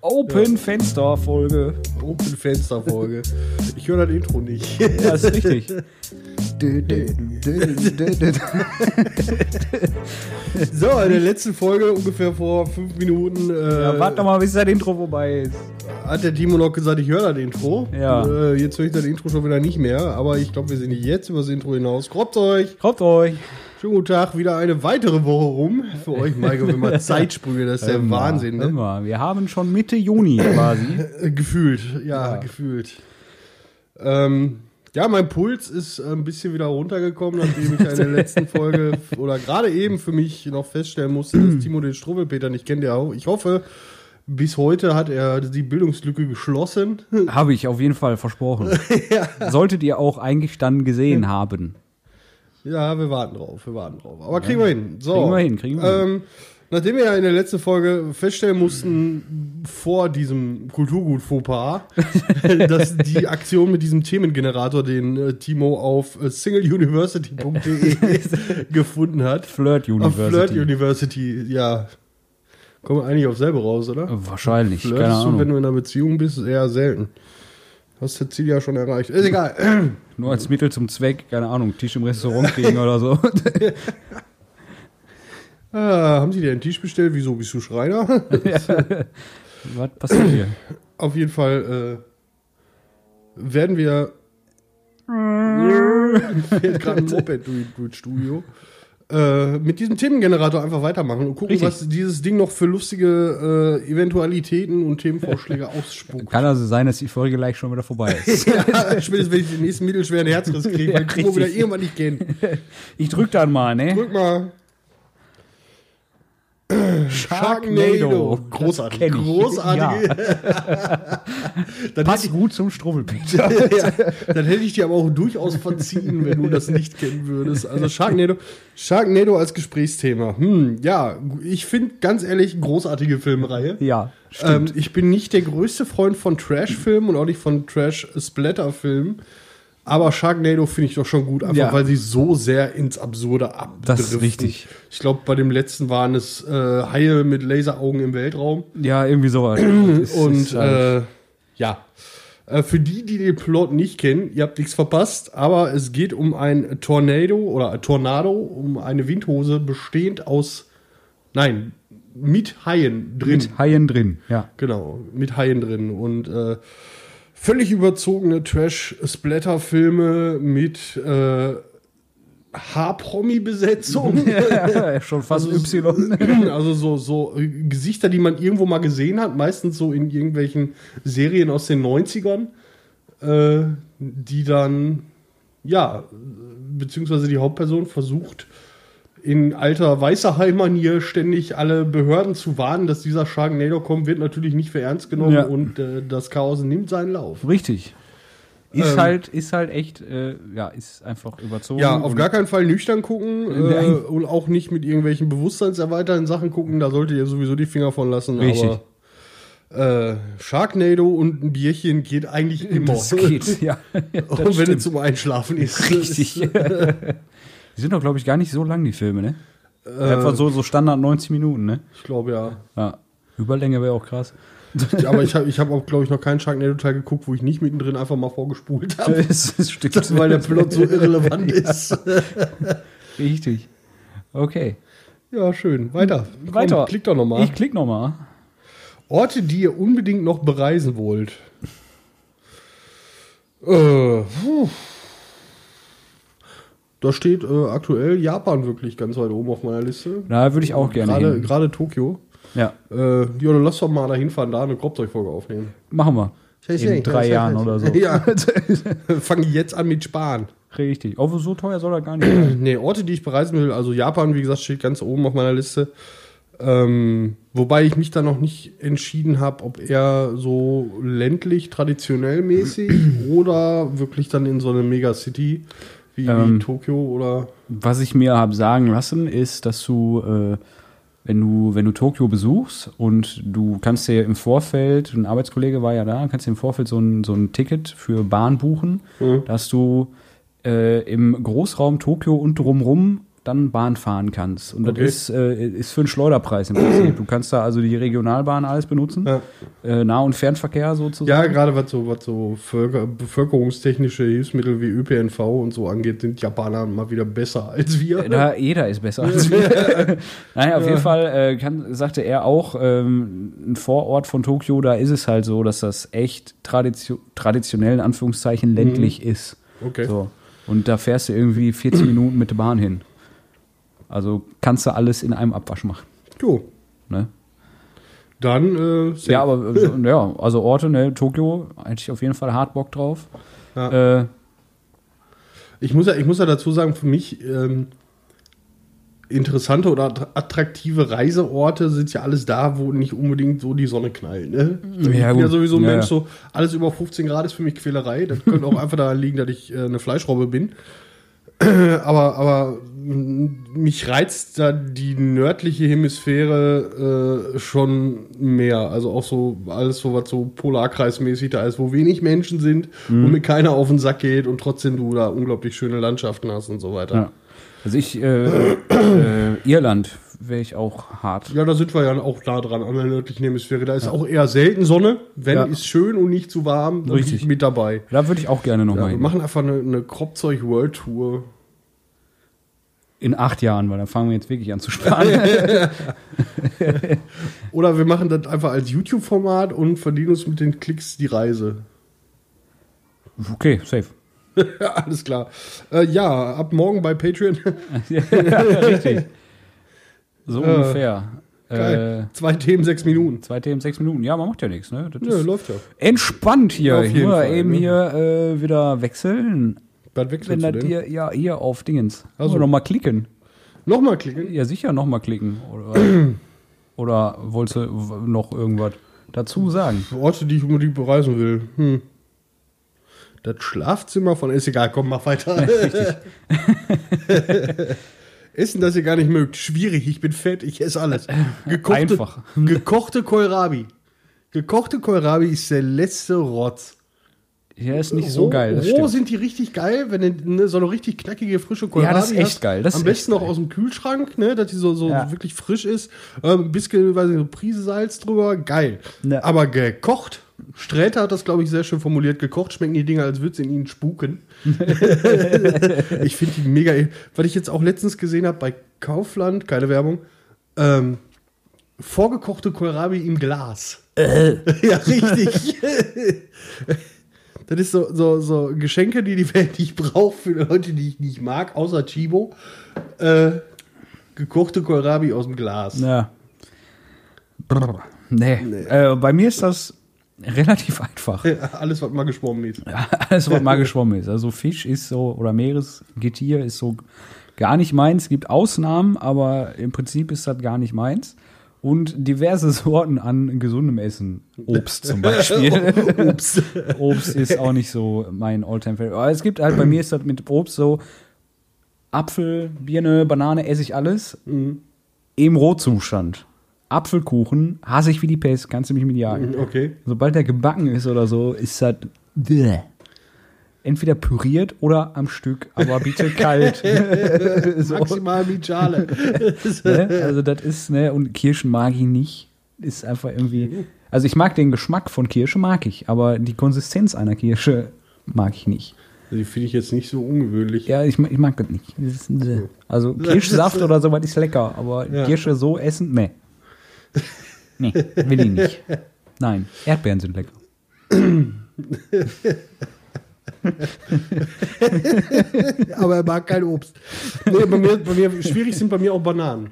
Open Fenster Folge. Open Fenster Folge. Ich höre das Intro nicht. Ja, das ist richtig. So, in der letzten Folge, ungefähr vor fünf Minuten, äh, Ja, warte doch mal, bis das Intro vorbei ist. hat der Timo noch gesagt, ich höre das Intro. Ja. Äh, jetzt höre ich das Intro schon wieder nicht mehr, aber ich glaube, wir sind jetzt über das Intro hinaus. Krobt euch! Kommt euch. Schönen guten Tag, wieder eine weitere Woche rum. Für euch, Maiko, immer Zeitsprünge, das ist der Immer, Wahnsinn, ne? Immer. Wir haben schon Mitte Juni quasi. Äh, Gefühlt, ja, Ja. gefühlt. Ähm, ja, mein Puls ist äh, ein bisschen wieder runtergekommen, nachdem ich in der letzten Folge oder gerade eben für mich noch feststellen musste, dass Timo den Struwwelpeter nicht kennt. Ja, ich hoffe, bis heute hat er die Bildungslücke geschlossen. Habe ich auf jeden Fall versprochen. Solltet ihr auch eigentlich dann gesehen haben. Ja, wir warten drauf, wir warten drauf. Aber kriegen wir hin. So, Kriegen wir hin, kriegen wir ähm, Nachdem wir ja in der letzten Folge feststellen mussten, vor diesem Kulturgut-Fauxpas, dass die Aktion mit diesem Themengenerator, den äh, Timo auf äh, singleuniversity.de gefunden hat. Flirt Auf University. Flirt University, ja. Kommen wir eigentlich auf selber raus, oder? Wahrscheinlich, keine Flirtest du, wenn Ahnung. du in einer Beziehung bist, eher selten. Hast das Ziel ja schon erreicht. Ist egal. Nur als Mittel zum Zweck, keine Ahnung, Tisch im Restaurant kriegen oder so. Ah, haben Sie dir einen Tisch bestellt? Wieso bist du Schreiner? Was passiert hier? Auf jeden Fall äh, werden wir. fährt gerade ein Moped durch, durchs Studio. Äh, mit diesem Themengenerator einfach weitermachen und gucken, Richtig. was dieses Ding noch für lustige äh, Eventualitäten und Themenvorschläge ausspuckt. Kann also sein, dass die Folge gleich schon wieder vorbei ist. ja, spätestens wenn ich den nächsten mittelschweren Herzriss kriege, weil Ja, Timo wieder irgendwann nicht kennt. Ich drück dann mal, ne? Drück mal. Sharknado. Großartig. Ich. Großartige. dann, Passt hätte gut zum Struwwelpeter. ich, ja, dann hätte ich dir aber auch durchaus verziehen, wenn du das nicht kennen würdest. Also Sharknado, Sharknado als Gesprächsthema. Hm, ja, ich finde ganz ehrlich großartige Filmreihe. Ja, Ähm, stimmt. ich bin nicht der größte Freund von Trash-Filmen und auch nicht von Trash-Splatter-Filmen. Aber Sharknado finde ich doch schon gut, einfach Ja. weil sie so sehr ins Absurde abdriften. Das ist richtig. Ich glaube, bei dem letzten waren es äh, Haie mit Laseraugen im Weltraum. ja, irgendwie sowas. Und äh, ja, äh, für die, die den Plot nicht kennen, ihr habt nichts verpasst, aber es geht um ein Tornado oder ein Tornado, um eine Windhose bestehend aus, nein, mit Haien drin. mit Haien drin, ja. Genau, mit Haien drin. Und äh, völlig überzogene Trash-Splatter-Filme mit äh, H-Promi-Besetzung. Schon fast Also, Y. Also so, so Gesichter, die man irgendwo mal gesehen hat, meistens so in irgendwelchen Serien aus den 90ern, äh, die dann, ja, beziehungsweise die Hauptperson versucht, in alter Weißerheim-Manier ständig alle Behörden zu warnen, dass dieser Sharknado kommt, wird natürlich nicht für ernst genommen Ja. und äh, das Chaos nimmt seinen Lauf. Richtig. Ist Ähm, halt, ist halt echt, äh, ja, ist einfach überzogen. Ja, auf und- gar keinen Fall nüchtern gucken äh, Nein. und auch nicht mit irgendwelchen bewusstseinserweiternden Sachen gucken. Da solltet ihr sowieso die Finger von lassen. Richtig. Aber äh, Sharknado und ein Bierchen geht eigentlich immer. Das geht, ja. auch wenn es zum Einschlafen ist. Richtig. Die sind doch, glaube ich, gar nicht so lang, die Filme, ne? Äh, Einfach so, so Standard 90 Minuten, ne? Ich glaube ja. Ja. Überlänge wäre auch krass. Aber ich habe ich hab auch, glaube ich, noch keinen Sharknado-Teil geguckt, wo ich nicht mittendrin einfach mal vorgespult habe. Das, das stimmt. weil der Plot so irrelevant ist. Richtig. Okay. Ja, schön. Weiter. Komm, Weiter. Klick doch nochmal. Ich klick nochmal. Orte, die ihr unbedingt noch bereisen wollt. Äh, puh. Da steht äh, aktuell Japan wirklich ganz weit oben auf meiner Liste. Da würde ich auch gerne Gerade, hin. gerade Tokio. Ja, Äh, ja, dann lass doch mal da hinfahren, da eine Kropfzeugfolge aufnehmen. machen wir. In drei Jahren oder so. Ja, fange jetzt an mit Sparen. Richtig. Aber so teuer soll er gar nicht sein. Nee, Orte, die ich bereisen will, also Japan, wie gesagt, steht ganz oben auf meiner Liste. Ähm, wobei ich mich da noch nicht entschieden habe, ob eher so ländlich, traditionell mäßig oder wirklich dann in so eine Megacity wie, Ähm. wie Tokio oder. Was ich mir habe sagen lassen, ist, dass du, äh, wenn du, wenn du Tokio besuchst und du kannst dir im Vorfeld, ein Arbeitskollege war ja da, kannst dir im Vorfeld so ein, so ein Ticket für Bahn buchen, Mhm. dass du äh, im Großraum Tokio und drumrum dann Bahn fahren kannst. Und Okay. das ist, äh, ist für einen Schleuderpreis im Prinzip. Du kannst da also die Regionalbahn alles benutzen. Ja. Äh, Nah- und Fernverkehr sozusagen. Ja, gerade was so, was so Völker, bevölkerungstechnische Hilfsmittel wie ÖPNV und so angeht, sind Japaner mal wieder besser als wir. Da, jeder ist besser als wir. Nein, auf jeden Fall äh, kann, sagte er auch, ähm, ein Vorort von Tokio, da ist es halt so, dass das echt tradition traditionell in Anführungszeichen ländlich ist. Okay. So. Und da fährst du irgendwie 40 Minuten mit der Bahn hin. Also kannst du alles in einem Abwasch machen. Jo. Ne? Dann, äh. Ja, aber äh, ja, also Orte, ne, Tokio, hätte ich auf jeden Fall hart Bock drauf. Ja. Äh, Ich muss ja, ich muss ja dazu sagen, für mich ähm, interessante oder attra- attraktive Reiseorte sind ja alles da, wo nicht unbedingt so die Sonne knallt. Ne? Ich bin ja sowieso ein Ja, Mensch, ja. so alles über 15 Grad ist für mich Quälerei. Das könnte auch einfach daran liegen, dass ich äh, eine Fleischrobbe bin. aber, aber mich reizt da die nördliche Hemisphäre äh, schon mehr. Also auch so alles so, was so Polarkreismäßig da ist, wo wenig Menschen sind, Mhm. wo mir keiner auf den Sack geht und trotzdem du da unglaublich schöne Landschaften hast und so weiter. ja. Also ich, äh, äh, Irland wäre ich auch hart. Ja, da sind wir ja auch nah dran an der nördlichen Hemisphäre. Da ist auch eher selten Sonne. Wenn, Ja. ist schön und nicht zu warm, dann bin Richtig. ich mit dabei. Da würde ich auch gerne Ja, nochmal wir hin. machen einfach eine, eine Kropfzeug-World-Tour. In acht Jahren, weil dann fangen wir jetzt wirklich an zu sparen. Oder wir machen das einfach als YouTube-Format und verdienen uns mit den Klicks die Reise. okay, safe. Ja, alles klar. Äh, ja, ab morgen bei Patreon. ja, richtig. So Ja. ungefähr. Geil. Äh, Zwei Themen, sechs Minuten. zwei Themen, sechs Minuten. Ja, man macht ja nichts, ne? Das Ja, läuft ja. entspannt hier. Auf Ich muss eben ne? hier äh, wieder wechseln. Was Wenn wechselst das hier, ja, hier auf Dingens. Also so. nochmal klicken. Nochmal klicken. Ja, sicher nochmal klicken. Oder, oder wolltest du noch irgendwas dazu sagen? Orte, die ich unbedingt bereisen will. Hm. Das Schlafzimmer von ist egal, komm, mach weiter. Essen, das ihr gar nicht mögt. Schwierig, ich bin fett, ich esse alles. Gekochte, Einfach. Gekochte Kohlrabi. Gekochte Kohlrabi ist der letzte Rotz. Ja, ist nicht so Roh- geil. Roh stimmt. sind die richtig geil, wenn du ne, so eine richtig knackige, frische Kohlrabi Ja, das ist echt hast. geil, das Am besten noch aus dem Kühlschrank, ne, dass die so, so Ja. wirklich frisch ist. Ähm, ein bisschen, weiß nicht, so Prise Salz drüber, geil. Ja. Aber gekocht, Sträter hat das, glaube ich, sehr schön formuliert. Gekocht schmecken die Dinger, als würde es in ihnen spuken. ich finde die mega. Was ich jetzt auch letztens gesehen habe bei Kaufland, keine Werbung, ähm, vorgekochte Kohlrabi im Glas. ja, richtig. Das ist so, so, so Geschenke, die die Welt nicht braucht für Leute, die ich nicht mag, außer Chibo. Äh, gekochte Kohlrabi aus dem Glas. Ja. Brr. Nee. Äh, bei mir ist das relativ einfach. Alles, was mal geschwommen ist. Alles, was mal geschwommen ist. Also Fisch ist so, oder Meeresgetier ist so gar nicht meins. Es gibt Ausnahmen, aber im Prinzip ist das gar nicht meins. Und diverse Sorten an gesundem Essen. Obst zum Beispiel. Ups. Obst ist auch nicht so mein Alltime favorite Aber es gibt halt, bei mir ist das mit Obst so, Apfel, Birne, Banane esse ich alles im Rohzustand. Apfelkuchen hasse ich wie die Pest, kannst du mich mit jagen. Okay. Sobald der gebacken ist oder so, ist das bäh. entweder püriert oder am Stück, aber bitte kalt. so, Maximal wie Schale. ne? Also das ist, ne, und Kirschen mag ich nicht. Ist einfach irgendwie. Also ich mag den Geschmack von Kirsche, mag ich, aber die Konsistenz einer Kirsche mag ich nicht. Die finde ich jetzt nicht so ungewöhnlich. Ja, ich, ich mag das nicht. Das ist, also Kirschsaft oder sowas ist lecker, aber Ja. Kirsche so essen, ne. Nee, will ich nicht. Nein, Erdbeeren sind lecker. aber er mag kein Obst. Nee, bei mir, bei mir, schwierig sind bei mir auch Bananen.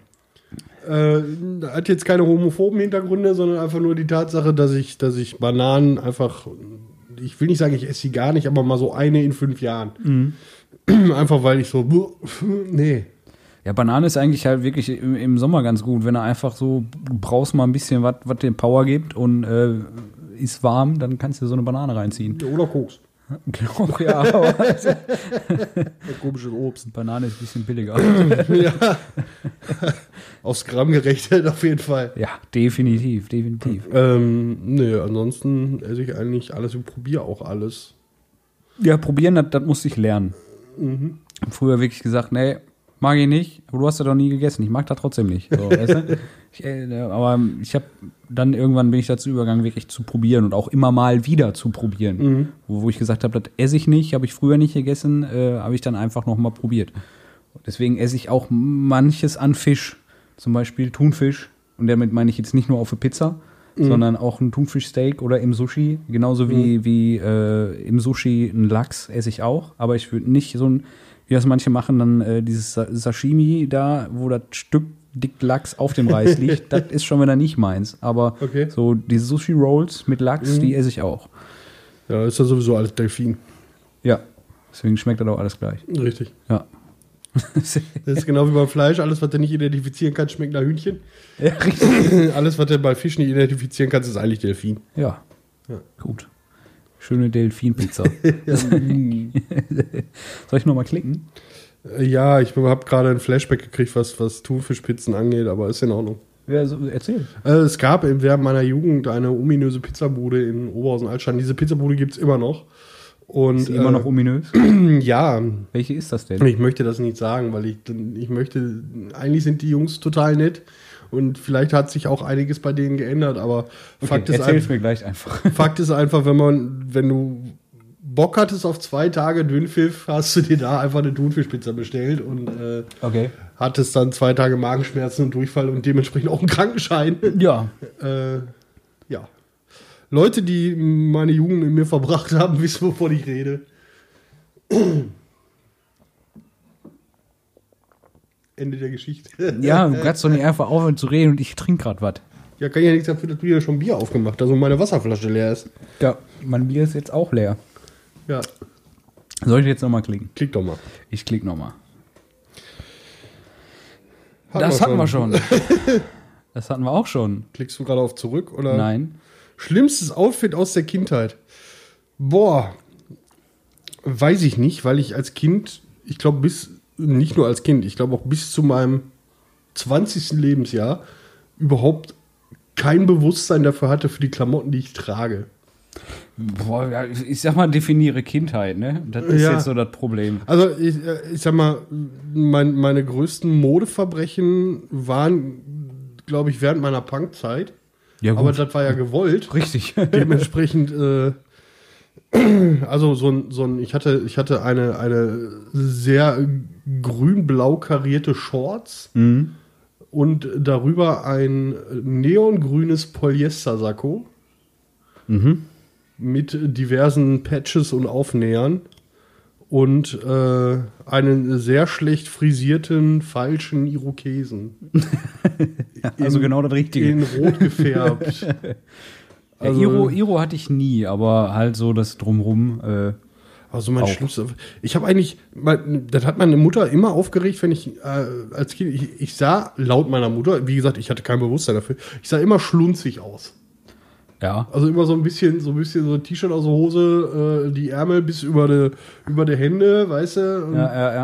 Äh, hat jetzt keine homophoben Hintergründe, sondern einfach nur die Tatsache, dass ich, dass ich Bananen einfach, ich will nicht sagen, ich esse sie gar nicht, aber mal so eine in fünf Jahren. Einfach weil ich so, nee. Ja, Banane ist eigentlich halt wirklich im, im Sommer ganz gut, wenn du einfach so, du brauchst mal ein bisschen was, was dir Power gibt und äh, ist warm, dann kannst du so eine Banane reinziehen. Oder Koks. Genau, ja, Komisches Obst. Banane ist ein bisschen billiger. ja. Aufs Gramm gerechnet auf jeden Fall. Ja, definitiv, definitiv. Ähm, nee, ansonsten esse ich eigentlich alles und probiere auch alles. Ja, probieren, das, das musste ich lernen. Mhm. Früher wirklich gesagt, nee, mag ich nicht, aber du hast ja doch nie gegessen. Ich mag das trotzdem nicht. So, weißt du? ich, äh, aber ich habe dann irgendwann bin ich dazu übergegangen, wirklich zu probieren und auch immer mal wieder zu probieren. Mhm. Wo, wo ich gesagt habe, das esse ich nicht, habe ich früher nicht gegessen, äh, habe ich dann einfach noch mal probiert. Deswegen esse ich auch manches an Fisch, zum Beispiel Thunfisch. Und damit meine ich jetzt nicht nur auf der Pizza, sondern auch ein Thunfischsteak oder im Sushi. Genauso wie, wie äh, im Sushi ein Lachs esse ich auch. Aber ich würde nicht so ein, wie das manche machen, dann äh, dieses Sa- Sashimi da, wo das Stück dick Lachs auf dem Reis liegt. das ist schon wieder nicht meins. Aber Okay. so diese Sushi-Rolls mit Lachs, die esse ich auch. Ja, ist ja sowieso alles Delfin. Ja. Deswegen schmeckt das auch alles gleich. Richtig. Ja. Das ist genau wie beim Fleisch. Alles, was du nicht identifizieren kannst, schmeckt nach Hühnchen. ja, richtig. Alles, was du bei Fisch nicht identifizieren kannst, ist eigentlich Delfin. Ja. Ja. Gut. Schöne Delfinpizza. Soll ich nochmal klicken? Äh, Ja, ich habe gerade ein Flashback gekriegt, was, was Thunfischpizzen angeht, aber ist in Ordnung. Ja, so, erzähl. Äh, es gab im- während meiner Jugend eine ominöse Pizzabude in Oberhausen-Altstein. Diese Pizzabude gibt es immer noch. Und, Ist immer äh, noch ominös. Ja, Welche ist das denn? ich möchte das nicht sagen, weil ich, ich möchte, eigentlich sind die Jungs total nett und vielleicht hat sich auch einiges bei denen geändert, aber Fakt, ist einfach, mir gleich einfach. Fakt ist einfach, wenn man, wenn du Bock hattest auf zwei Tage Dünnpfiff, hast du dir da einfach eine Thunfischpizza bestellt und äh, Okay. hattest dann zwei Tage Magenschmerzen und Durchfall und dementsprechend auch einen Krankenschein. Ja. äh, ja. Leute, die meine Jugend mit mir verbracht haben, wissen, wovon ich rede. Ende der Geschichte. Ja, du kannst doch nicht einfach aufhören zu reden und ich trinke gerade was. Ja, kann ja nichts dafür, dass du hier schon Bier aufgemacht hast und meine Wasserflasche leer ist. Ja, mein Bier ist jetzt auch leer. Ja, Soll ich jetzt nochmal klicken? klick doch mal. Ich klick nochmal. Das hatten wir schon. Das hatten wir auch schon. Klickst du gerade auf zurück oder? Nein. Schlimmstes Outfit aus der Kindheit. Boah, weiß ich nicht, weil ich als Kind, ich glaube bis, nicht nur als Kind, ich glaube auch bis zu meinem 20. Lebensjahr überhaupt kein Bewusstsein dafür hatte für die Klamotten, die ich trage. Boah, ich sag mal, definiere Kindheit, ne? Das ist Ja. jetzt so das Problem. Also ich, äh, ich sag mal, mein, meine größten Modeverbrechen waren, glaube ich, während meiner Punkzeit. Ja, gut. Aber das war ja gewollt. Richtig. dementsprechend, äh, also so ein, so ein, ich hatte, ich hatte eine, eine sehr grün-blau karierte Shorts mhm. und darüber ein neongrünes Polyester-Sakko Mhm. mit diversen Patches und Aufnähern und äh, einen sehr schlecht frisierten falschen Irokesen. Also In- genau das Richtige. In rot gefärbt. Ja, Iro, Iro hatte ich nie, aber halt so das Drumrum. Äh, Also mein Auch. schlimmster. Ich habe eigentlich, das hat meine Mutter immer aufgeregt, wenn ich äh, als Kind, ich, ich sah laut meiner Mutter, wie gesagt, ich hatte kein Bewusstsein dafür, ich sah immer schlunzig aus. ja. Also immer so ein bisschen, so ein bisschen so ein T-Shirt aus der Hose, äh, die Ärmel bis über die, über die Hände, weißt du? Und, Ja, ja,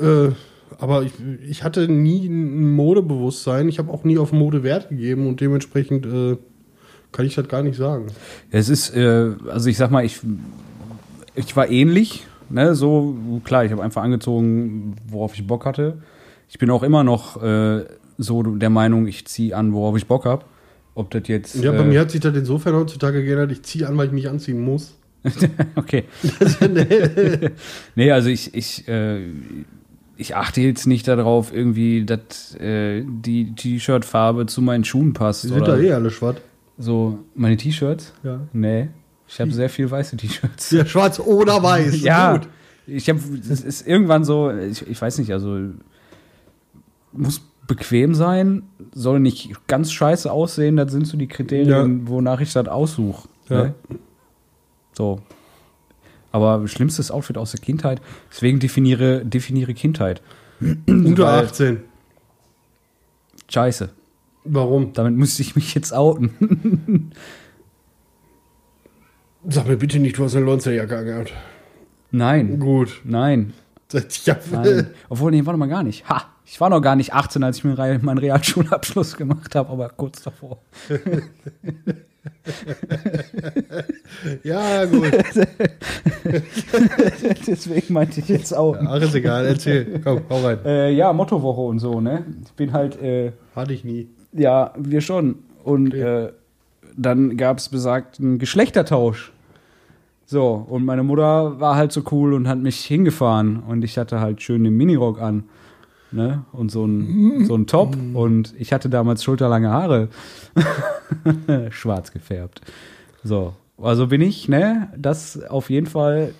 ja. äh, aber ich, ich hatte nie ein Modebewusstsein, ich habe auch nie auf Mode Wert gegeben und dementsprechend äh, kann ich das gar nicht sagen. Es ist, äh, also ich sag mal, ich, ich war ähnlich, ne, so, klar, ich habe einfach angezogen, worauf ich Bock hatte. Ich bin auch immer noch äh, so der Meinung, ich ziehe an, worauf ich Bock habe. Ob das jetzt. Ja, bei äh, mir hat sich das insofern heutzutage geändert, ich ziehe an, weil ich mich anziehen muss. okay. nee, also ich, ich, äh, ich achte jetzt nicht darauf, irgendwie, dass äh, die T-Shirt-Farbe zu meinen Schuhen passt. Die sind oder da eh alle schwarz. So, meine T-Shirts? Ja. Nee. Ich habe sehr viel weiße T-Shirts. Ja, schwarz oder weiß. Ja, Gut. ich habe, es ist irgendwann so, ich, ich weiß nicht, also muss bequem sein, soll nicht ganz scheiße aussehen, das sind so die Kriterien, wonach ich das aussuche. Ja. Ne? So. Aber schlimmstes Outfit aus der Kindheit, deswegen definiere, definiere Kindheit. Unter Weil- 18. Scheiße. Warum? Damit müsste ich mich jetzt outen. Sag mir bitte nicht, du hast eine Lonzerjacke angehabt. Nein. Gut. Nein. Ja, Nein. Obwohl, nee, warte mal gar nicht. Ha! Ich war noch gar nicht 18, als ich mir meinen Realschulabschluss gemacht habe, aber kurz davor. ja gut. Deswegen meinte ich jetzt auch. Ach, ist egal, erzähl. Komm, hau rein. Äh, ja, Mottowoche und so, ne? Ich bin halt, äh, Hatte ich nie. Ja, wir schon. Und Okay. äh, dann gab es besagten Geschlechtertausch. So, und meine Mutter war halt so cool und hat mich hingefahren. Und ich hatte halt schön den Minirock an. Ne? Und so ein, so ein Top. Und ich hatte damals schulterlange Haare. Schwarz gefärbt. So, also bin ich, ne? Das auf jeden Fall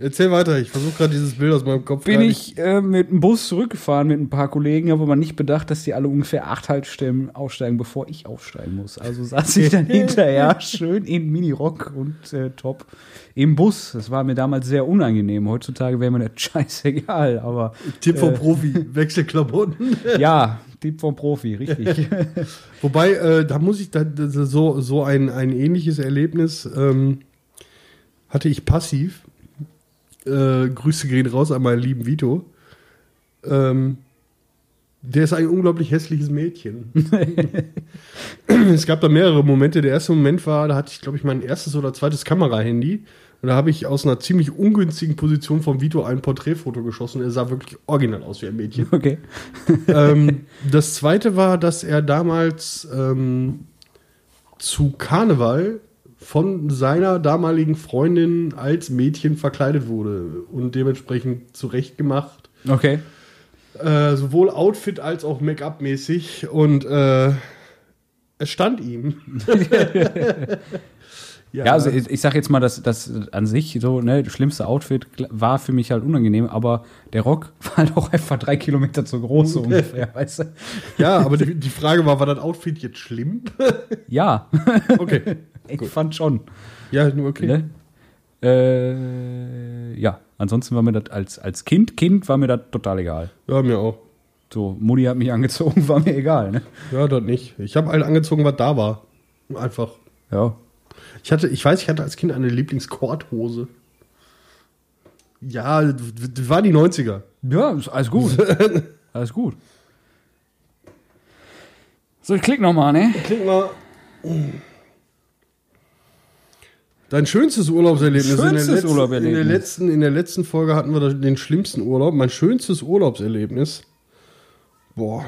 Erzähl weiter, ich versuche gerade dieses Bild aus meinem Kopf bin ich äh, mit dem Bus zurückgefahren mit ein paar Kollegen, habe aber nicht bedacht, dass die alle ungefähr acht Haltestellen aussteigen, bevor ich aufsteigen muss. Also saß ich dann hinterher schön in Minirock und äh, Top im Bus. Das war mir damals sehr unangenehm. Heutzutage wäre mir das scheißegal, aber. Tipp vom äh, Profi, Wechselklamotten. ja, Tipp vom Profi, richtig. Wobei, äh, da muss ich, da, das ist so, so ein, ein ähnliches Erlebnis ähm, hatte ich passiv. Äh, Grüße gehen raus an meinen lieben Vito. Ähm, der ist ein unglaublich hässliches Mädchen. es gab da mehrere Momente. Der erste Moment war, da hatte ich, glaube ich, mein erstes oder zweites Kamerahandy. Und da habe ich aus einer ziemlich ungünstigen Position vom Vito ein Porträtfoto geschossen. Er sah wirklich original aus wie ein Mädchen Okay. ähm, das zweite war, dass er damals ähm, zu Karneval von seiner damaligen Freundin als Mädchen verkleidet wurde und dementsprechend zurechtgemacht. Okay. Äh, sowohl Outfit als auch Make-up-mäßig und äh, es stand ihm. Ja, also ich, ich sag jetzt mal, dass das an sich so, ne, das schlimmste Outfit war für mich halt unangenehm, aber der Rock war halt auch einfach drei Kilometer zu groß so ungefähr, weißt du? ja, aber die, die Frage war, war das Outfit jetzt schlimm? Ja, Okay. Ich fand schon. Ja, nur okay. Ne? Äh, ja, ansonsten war mir das als, als Kind, Kind war mir das total egal. Ja, mir auch. So, Mutti hat mich angezogen, war mir egal, ne? Ja, das nicht. Ich habe halt angezogen, was da war. Einfach. Ja. Ich hatte, ich weiß, ich hatte als Kind eine Lieblingskorthose. Ja, das war die 90er. Ja, ist alles gut. alles gut. So, ich klick nochmal, ne? Klingt mal. Dein schönstes Urlaubserlebnis. Schönstes in, der letzten, Urlaubserlebnis. In der, letzten, in der letzten Folge hatten wir den schlimmsten Urlaub. Mein schönstes Urlaubserlebnis. Boah.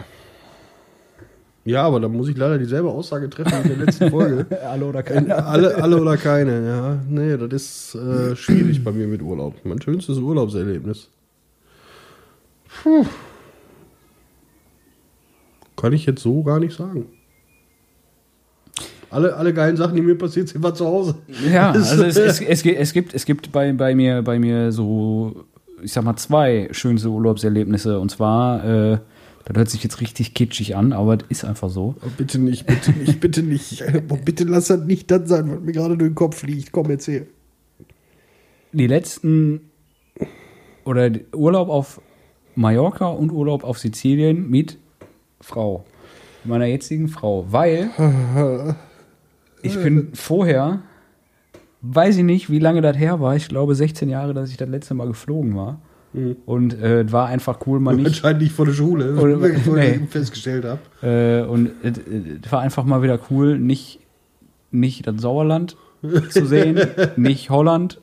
Ja, aber da muss ich leider dieselbe Aussage treffen wie in der letzten Folge. Alle oder alle, alle oder keine, ja. Nee, das ist äh, schwierig bei mir mit Urlaub. Mein schönstes Urlaubserlebnis. Puh. Kann ich jetzt so gar nicht sagen. Alle, alle geilen Sachen, die mir passiert sind, war zu Hause. Ja, also es, es, es, gibt- es gibt, es gibt bei, bei, mir, bei mir so, ich sag mal, zwei schönste Urlaubserlebnisse. Und zwar, äh, das hört sich jetzt richtig kitschig an, aber das ist einfach so. Oh, bitte nicht, bitte nicht, bitte nicht. Oh, bitte lass das nicht das sein, was mir gerade durch den Kopf liegt. Komm, erzähl. Die letzten, oder Urlaub auf Mallorca und Urlaub auf Sizilien mit Frau. Meiner jetzigen Frau. Weil ich bin vorher, weiß ich nicht, wie lange das her war. Ich glaube 16 Jahre, dass ich das letzte Mal geflogen war. Und äh, war einfach cool, mal nicht. Anscheinend nicht vor der Schule, Oder- wie ich nee. festgestellt habe. Äh, und es es war einfach mal wieder cool, nicht, nicht das Sauerland zu sehen, nicht Holland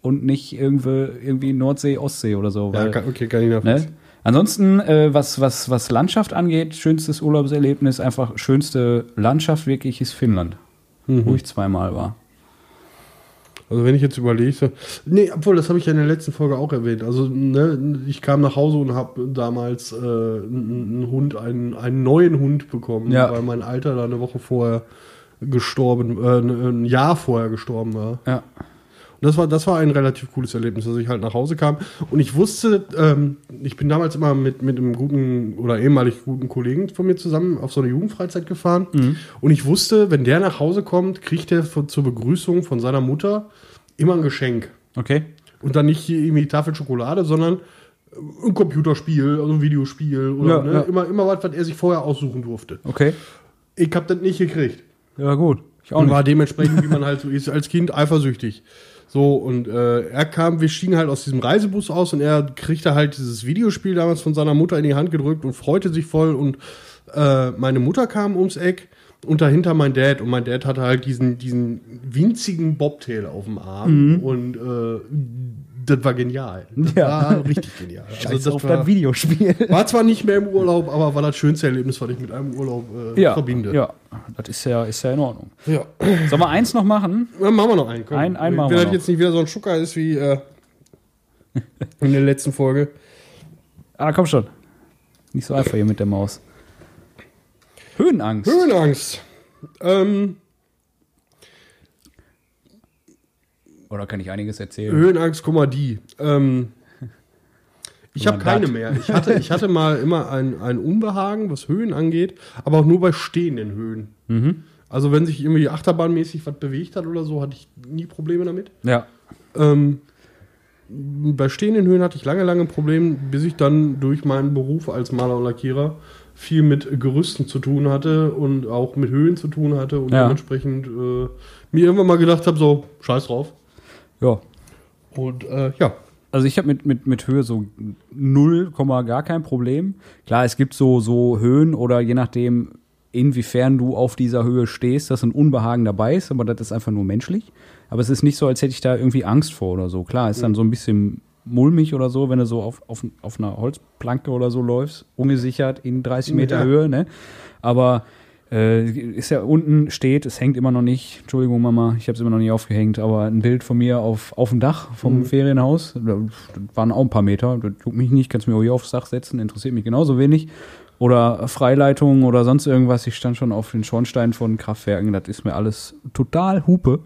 und nicht irgendwie, irgendwie Nordsee, Ostsee oder so. Ja, Weil, kann, okay, kann ich nachvollziehen. ne? Ansonsten, äh, was, was, was Landschaft angeht, schönstes Urlaubserlebnis, einfach schönste Landschaft wirklich ist Finnland, wo ich zweimal war. Also wenn ich jetzt überlege, so, nee, obwohl das habe ich ja in der letzten Folge auch erwähnt. Also ne, ich kam nach Hause und habe damals äh, einen einen Hund, einen, einen neuen Hund bekommen, Ja. weil mein Alter da eine Woche vorher gestorben, äh, ein Jahr vorher gestorben war. Ja. Das war, das war ein relativ cooles Erlebnis, dass ich halt nach Hause kam. Und ich wusste, ähm, ich bin damals immer mit, mit einem guten oder ehemalig guten Kollegen von mir zusammen auf so eine Jugendfreizeit gefahren. Und ich wusste, wenn der nach Hause kommt, kriegt er von- zur Begrüßung von seiner Mutter immer ein Geschenk. Okay. Und dann nicht irgendwie die Tafel Schokolade, sondern ein Computerspiel, also ein Videospiel oder Ja, ne, ja. immer, immer was, was er sich vorher aussuchen durfte. Okay. Ich habe das nicht gekriegt. Ja, gut. Ich auch Und nicht. war dementsprechend, wie man halt so ist, als Kind eifersüchtig. So, und äh, er kam, wir stiegen halt aus diesem Reisebus aus und er kriegte halt dieses Videospiel damals von seiner Mutter in die Hand gedrückt und freute sich voll. Und äh, meine Mutter kam ums Eck und dahinter mein Dad. Und mein Dad hatte halt diesen, diesen winzigen Bobtail auf dem Arm. Und äh, das war genial. Das Ja. war richtig genial. Scheiß Also auf das war, das Videospiel. war zwar nicht mehr im Urlaub, aber war das schönste Erlebnis, was ich mit einem Urlaub äh, Ja, verbinde. ja, das ist ja, ist ja in Ordnung. ja. Sollen wir eins noch machen? Dann machen wir noch einen. Komm. Ein- einen Wenn das noch. jetzt nicht wieder so ein Schucker ist wie äh, in der letzten Folge. Ah, komm schon. Nicht so einfach hier mit der Maus. Höhenangst. Höhenangst. Ähm, Oder kann ich einiges erzählen? Höhenangst, guck mal, die. Ähm, ich habe keine mehr. Ich hatte, ich hatte mal immer ein, ein Unbehagen, was Höhen angeht, aber auch nur bei stehenden Höhen. Mhm. Also wenn sich irgendwie achterbahnmäßig was bewegt hat oder so, hatte ich nie Probleme damit. Ja. Ähm, bei stehenden Höhen hatte ich lange, lange Probleme, bis ich dann durch meinen Beruf als Maler und Lackierer viel mit Gerüsten zu tun hatte und auch mit Höhen zu tun hatte und Ja. dementsprechend äh, mir irgendwann mal gedacht habe, so, scheiß drauf. Ja. Und äh, ja, Also ich habe mit, mit, mit Höhe so null Komma gar kein Problem. Klar, es gibt so, so Höhen oder je nachdem, inwiefern du auf dieser Höhe stehst, dass ein Unbehagen dabei ist, aber das ist einfach nur menschlich. Aber es ist nicht so, als hätte ich da irgendwie Angst vor oder so. Klar, ist dann so ein bisschen mulmig oder so, wenn du so auf, auf, auf einer Holzplanke oder so läufst, ungesichert in 30 Meter Ja. Höhe, ne? Aber äh, ist ja unten steht, es hängt immer noch nicht, Entschuldigung Mama, ich habe es immer noch nicht aufgehängt, aber ein Bild von mir auf, auf dem Dach vom Mhm. Ferienhaus, da das waren auch ein paar Meter, das juckt mich nicht, kannst mir auch hier aufs Dach setzen, interessiert mich genauso wenig. Oder Freileitungen oder sonst irgendwas, ich stand schon auf den Schornstein von Kraftwerken, das ist mir alles total Hupe.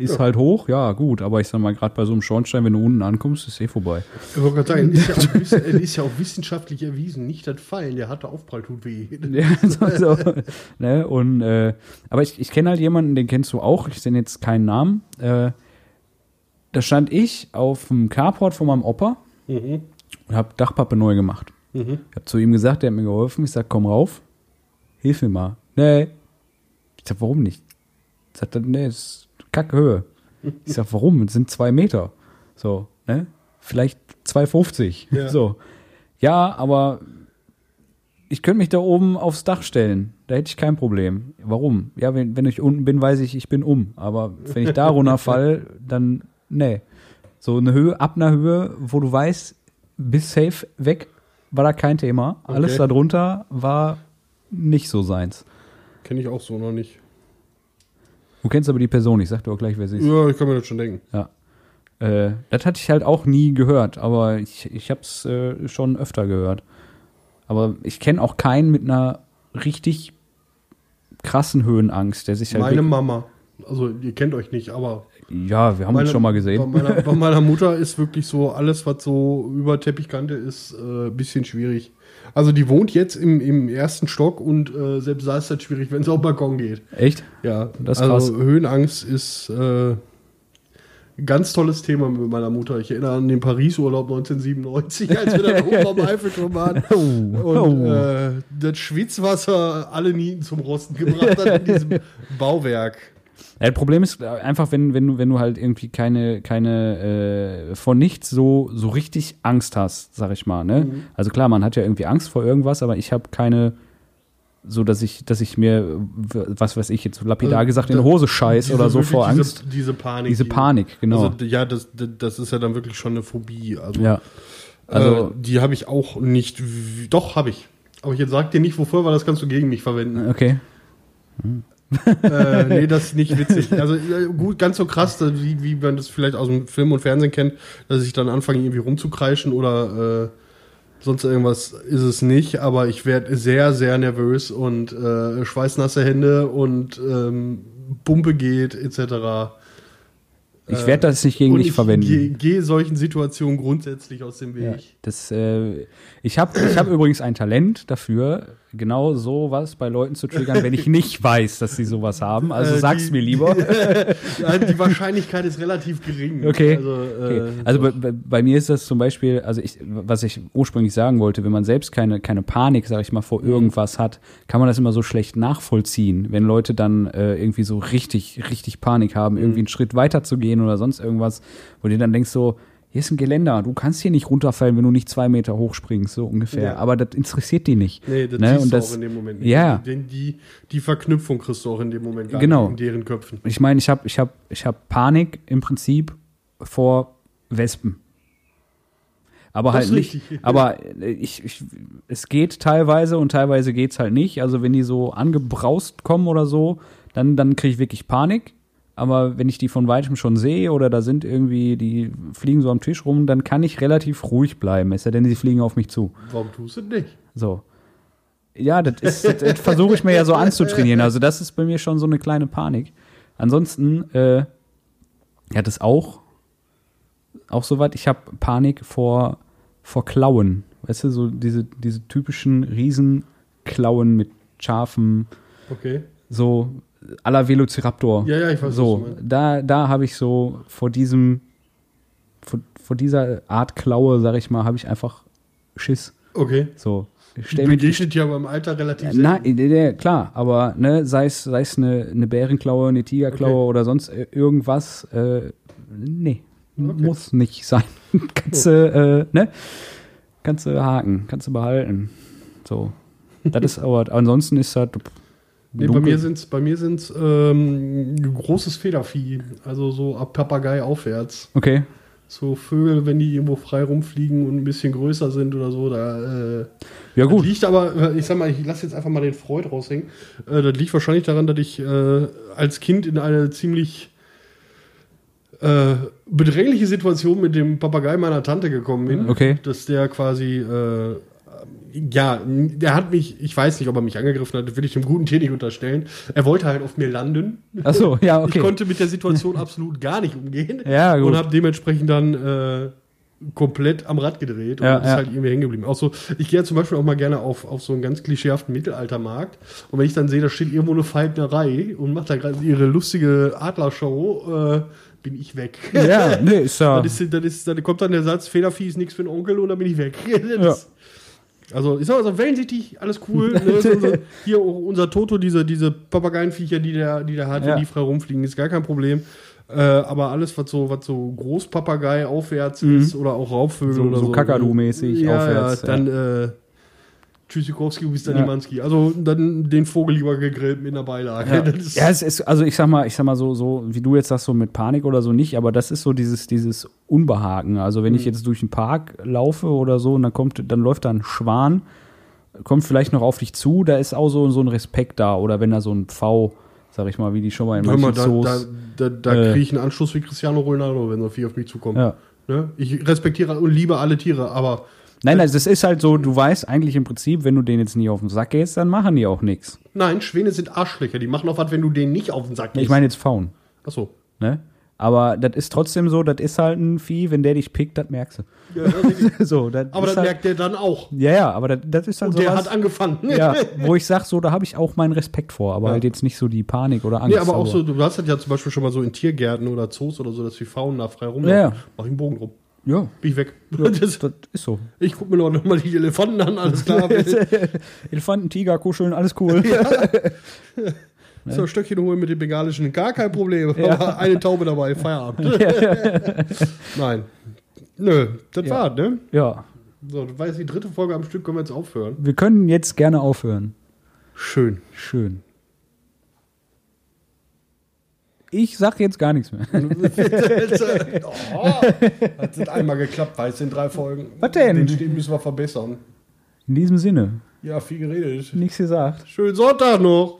Ist Ja. halt hoch, ja gut, aber ich sag mal, gerade bei so einem Schornstein, wenn du unten ankommst, ist eh vorbei. ich wollte gerade sagen, ist ja, auch, ist ja auch wissenschaftlich erwiesen, nicht das Fallen, der hatte Aufprall tut weh. Ja, so, so, ne? Und, äh, aber ich, ich kenne halt jemanden, den kennst du auch, ich nenne jetzt keinen Namen. Äh, da stand ich auf dem Carport von meinem Opa Mhm. und habe Dachpappe neu gemacht. Mhm. Ich habe zu ihm gesagt, der hat mir geholfen. Ich sag, komm rauf, hilf mir mal. Nee. Ich sag, warum nicht? Ich sag, nee, ist kacke Höhe. Ich sag, warum? Es sind zwei Meter. So, ne? Vielleicht 2,50. Ja. So. Ja, aber ich könnte mich da oben aufs Dach stellen. Da hätte ich kein Problem. Warum? Ja, wenn, wenn ich unten bin, weiß ich, ich bin um. Aber wenn ich da runterfall, dann, nee. So eine Höhe, ab einer Höhe, wo du weißt, bis safe weg, war da kein Thema. Alles Okay. darunter war nicht so seins. Kenne ich auch so noch nicht. Du kennst aber die Person, ich sag dir auch gleich, wer sie ist. Ja, ich kann mir das schon denken. Äh, das hatte ich halt auch nie gehört, aber ich, ich habe es äh, schon öfter gehört. Aber ich kenne auch keinen mit einer richtig krassen Höhenangst, der sich halt. Meine Mama. Also ihr kennt euch nicht, aber ja, wir haben meine, uns schon mal Bei gesehen. meiner, bei meiner Mutter ist wirklich so, alles, was so über Teppichkante ist, ein äh, bisschen schwierig. Also die wohnt jetzt im, im ersten Stock und äh, selbst da ist das schwierig, wenn es auf den Balkon geht. Echt? Ja, Das ist also krass. Höhenangst ist äh, ein ganz tolles Thema mit meiner Mutter. Ich erinnere an den Paris-Urlaub 1997, als wir dann oben am Eiffelturm waren. Oh, Und äh, das Schwitzwasser alle Nieten zum Rosten gebracht hat in diesem Bauwerk. Ja, das Problem ist äh, einfach, wenn, wenn, du, wenn du halt irgendwie keine, keine äh, vor nichts so, so richtig Angst hast, sag ich mal. Ne? Mhm. Also klar, man hat ja irgendwie Angst vor irgendwas, aber ich habe keine, so dass ich, dass ich mir, was weiß ich, jetzt lapidar Also, gesagt, in die Hose scheiß Diese oder so vor diese, Angst. Diese Panik. Diese die- Panik, genau. Also, ja, das, das, ist ja dann wirklich schon eine Phobie. Also, ja. also Also, die habe ich auch nicht. Doch, habe ich. Aber ich jetzt sag dir nicht, wofür, weil das kannst du gegen mich verwenden. okay. Äh, nee, das ist nicht witzig. Also gut, ganz so krass, wie, wie man das vielleicht aus dem Film und Fernsehen kennt, dass ich dann anfange, irgendwie rumzukreischen oder äh, sonst irgendwas ist es nicht. Aber ich werde sehr, sehr nervös und äh, schweißnasse Hände und ähm, Pumpe geht etc. Ich werde das nicht gegen und dich ich verwenden. gehe geh solchen Situationen grundsätzlich aus dem Weg. Ja, das, äh, ich habe ich hab übrigens ein Talent dafür, genau sowas bei Leuten zu triggern, wenn ich nicht weiß, dass sie sowas haben. Also Äh, sag's die- mir lieber. Ja, die Wahrscheinlichkeit ist relativ gering. Okay. Also, Okay. äh, Also bei, bei, bei mir ist das zum Beispiel, also ich, was ich ursprünglich sagen wollte, wenn man selbst keine, keine Panik, sag ich mal, vor irgendwas hat, kann man das immer so schlecht nachvollziehen, wenn Leute dann äh, irgendwie so richtig, richtig Panik haben, irgendwie einen Schritt weiter zu gehen oder sonst irgendwas, wo du dann denkst so, hier ist ein Geländer, du kannst hier nicht runterfallen, wenn du nicht zwei Meter hochspringst, so ungefähr. Ja. Aber das interessiert die nicht. Nee, das Ne, und das- auch in dem Moment. nicht. Ja. Den, die, die Verknüpfung kriegst du auch in dem Moment gar Genau. nicht in deren Köpfen. Ich meine, ich habe ich hab, ich hab Panik im Prinzip vor Wespen. Aber Das halt nicht. richtig. Aber ich, ich, es geht teilweise und teilweise geht's halt nicht. Also wenn die so angebraust kommen oder so, dann, dann kriege ich wirklich Panik. Aber wenn ich die von weitem schon sehe oder da sind irgendwie, die fliegen so am Tisch rum, dann kann ich relativ ruhig bleiben. Es sei denn, sie fliegen auf mich zu. Warum tust du das nicht? So. Ja, das, ist- das, das versuche ich mir ja so anzutrainieren. Also das ist bei mir schon so eine kleine Panik. Ansonsten, äh, ja, das auch, auch soweit. Ich habe Panik vor, vor Klauen. Weißt du, so diese, diese typischen Riesenklauen mit scharfen, Okay. so la Velociraptor. Ja, ja, ich weiß, So, da, da habe ich so vor diesem, vor, vor dieser Art Klaue, sag ich mal, habe ich einfach Schiss. Okay. So, stell die begegnet ja beim Alter relativ selten. Nein, klar, aber ne, sei es sei es eine, eine Bärenklaue, eine Tigerklaue Okay. oder sonst irgendwas, äh, nee, Okay. muss nicht sein. kannst du, äh, ne? Kannst du haken, kannst du behalten. So. Das ist aber, ansonsten ist das. Nee, bei mir sind es bei mir sind's, ähm, großes Federvieh, also so ab Papagei aufwärts. Okay. So Vögel, wenn die irgendwo frei rumfliegen und ein bisschen größer sind oder so, da äh, Ja, gut. liegt aber, ich sag mal, ich lasse jetzt einfach mal den Freud raushängen. Äh, das liegt wahrscheinlich daran, dass ich äh, als Kind in eine ziemlich äh, bedrängliche Situation mit dem Papagei meiner Tante gekommen bin. Okay. Dass der quasi, äh, ja, der hat mich, ich weiß nicht, ob er mich angegriffen hat, das will ich dem guten Tee nicht unterstellen. Er wollte halt auf mir landen. Ach so, ja, okay. Ich konnte mit der Situation absolut gar nicht umgehen. Ja, gut. Und habe dementsprechend dann äh, komplett am Rad gedreht und Ja, ist ja. halt irgendwie hängen geblieben. Auch so, ich gehe ja zum Beispiel auch mal gerne auf, auf so einen ganz klischeehaften Mittelaltermarkt. Und wenn ich dann sehe, da steht irgendwo eine Falknerei und macht da gerade ihre lustige Adlershow, äh, bin ich weg. ja, nee, ist ja. Das ist, das ist, dann kommt dann der Satz, Federvieh ist nichts für einen Onkel und dann bin ich weg. Das, Also, ich sag mal so, Wellensittich, alles cool. Ne? Unser, hier auch unser Toto, diese, diese Papageienviecher, die der, die der hat, Ja. die frei rumfliegen, ist gar kein Problem. Äh, aber alles, was so, was so Großpapagei aufwärts ist oder auch Raubvögel Mhm. So- oder so so. Kakadu-mäßig ja, aufwärts, Ja, dann äh, Tschüssikowski bis dann Ja. Also dann den Vogel lieber gegrillt mit einer Beilage. Ja. Ja, es ist, also ich sag mal, ich sag mal so, so, wie du jetzt sagst, so mit Panik oder so nicht, aber das ist so dieses, dieses Unbehagen. Also wenn ich jetzt durch den Park laufe oder so und dann kommt, dann läuft da ein Schwan, kommt vielleicht noch auf dich zu, da ist auch so, so ein Respekt da. Oder wenn da so ein Pfau, sag ich mal, wie die schon mal in Hör mal, manchen da, Zoos. da, da, da Äh. kriege ich einen Anschluss wie Cristiano Ronaldo, wenn so viel auf mich zukommt. ja. Ne? Ich respektiere und liebe alle Tiere, aber Nein, also es ist halt so, du weißt eigentlich im Prinzip, wenn du denen jetzt nicht auf den Sack gehst, dann machen die auch nichts. nein, Schwäne sind Arschlöcher. Die machen auch was, wenn du denen nicht auf den Sack gehst. Ich meine jetzt Pfauen, Achso. ne? Aber das ist trotzdem so, das ist halt ein Vieh, wenn der dich pickt, das merkst du. Ja, das- so, das aber das halt, merkt der dann auch. Ja, ja, aber das, das ist halt so der hat angefangen. ja, wo ich sag, so, da habe ich auch meinen Respekt vor, aber Ja. halt jetzt nicht so die Panik oder Angst. Nee, aber auch so, du hast das ja zum Beispiel schon mal so in Tiergärten oder Zoos oder so, dass die Faunen da frei rumlaufen. Ja, ja. Mach ich einen Bogen drum. Ja, Bin ich weg. das, Das, das ist so. ich guck mir noch mal die Elefanten an, alles klar. Elefanten, Tiger, kuscheln, alles cool. So, ein Stöckchen holen mit dem Bengalischen, gar kein Problem. Ja. Aber eine Taube dabei, Feierabend. Nein. Nö, das Ja. war, ne? ja, So, das war jetzt die dritte Folge am Stück, können wir jetzt aufhören. wir können jetzt gerne aufhören. Schön. Schön. Ich sag jetzt gar nichts mehr. oh, hat das einmal geklappt, weiß in drei Folgen. Was denn? Den Stehen müssen wir verbessern. In diesem Sinne, Ja, viel geredet. nichts gesagt. Schönen Sonntag noch.